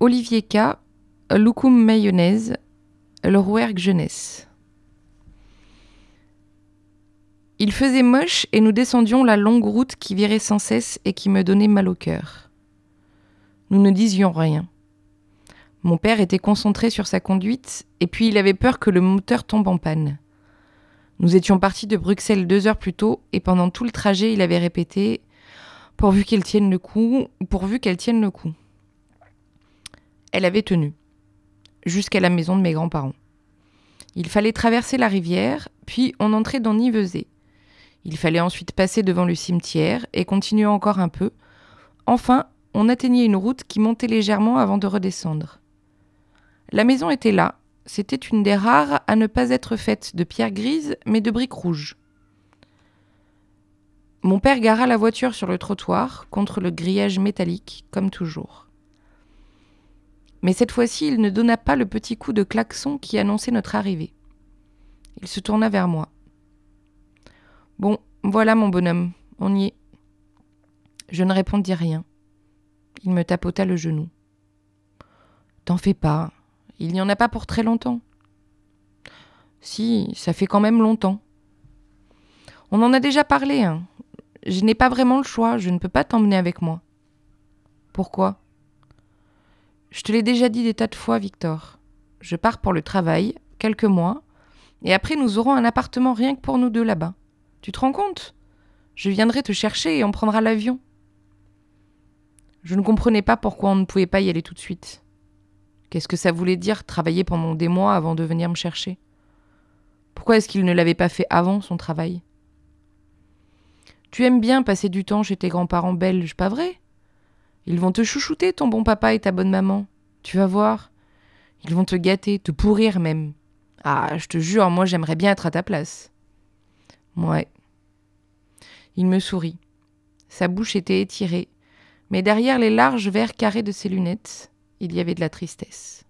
Olivier K, Loukoum Mayonnaise, le Rouergue Jeunesse. Il faisait moche et nous descendions la longue route qui virait sans cesse et qui me donnait mal au cœur. Nous ne disions rien. Mon père était concentré sur sa conduite et puis il avait peur que le moteur tombe en panne. Nous étions partis de Bruxelles deux heures plus tôt et pendant tout le trajet il avait répété Pourvu qu'elle tienne le coup, pourvu qu'elle tienne le coup. Elle avait tenu, jusqu'à la maison de mes grands-parents. Il fallait traverser la rivière, puis on entrait dans Nivezé. Il fallait ensuite passer devant le cimetière et continuer encore un peu. Enfin, on atteignait une route qui montait légèrement avant de redescendre. La maison était là, c'était une des rares à ne pas être faite de pierre grise, mais de briques rouges. Mon père gara la voiture sur le trottoir, contre le grillage métallique, comme toujours. Mais cette fois-ci, il ne donna pas le petit coup de klaxon qui annonçait notre arrivée. Il se tourna vers moi. Bon, voilà mon bonhomme, on y est. Je ne répondis rien. Il me tapota le genou. T'en fais pas, il n'y en a pas pour très longtemps. Si, ça fait quand même longtemps. On en a déjà parlé, hein. Je n'ai pas vraiment le choix, je ne peux pas t'emmener avec moi. Pourquoi? Je te l'ai déjà dit des tas de fois, Victor. Je pars pour le travail, quelques mois, et après nous aurons un appartement rien que pour nous deux là-bas. Tu te rends compte? Je viendrai te chercher et on prendra l'avion. Je ne comprenais pas pourquoi on ne pouvait pas y aller tout de suite. Qu'est-ce que ça voulait dire travailler pendant des mois avant de venir me chercher? Pourquoi est-ce qu'il ne l'avait pas fait avant son travail? Tu aimes bien passer du temps chez tes grands-parents belges, pas vrai? Ils vont te chouchouter, ton bon papa et ta bonne maman. Tu vas voir. Ils vont te gâter, te pourrir même. Ah, je te jure, moi j'aimerais bien être à ta place. Ouais. Il me sourit. Sa bouche était étirée, mais derrière les larges verres carrés de ses lunettes, il y avait de la tristesse.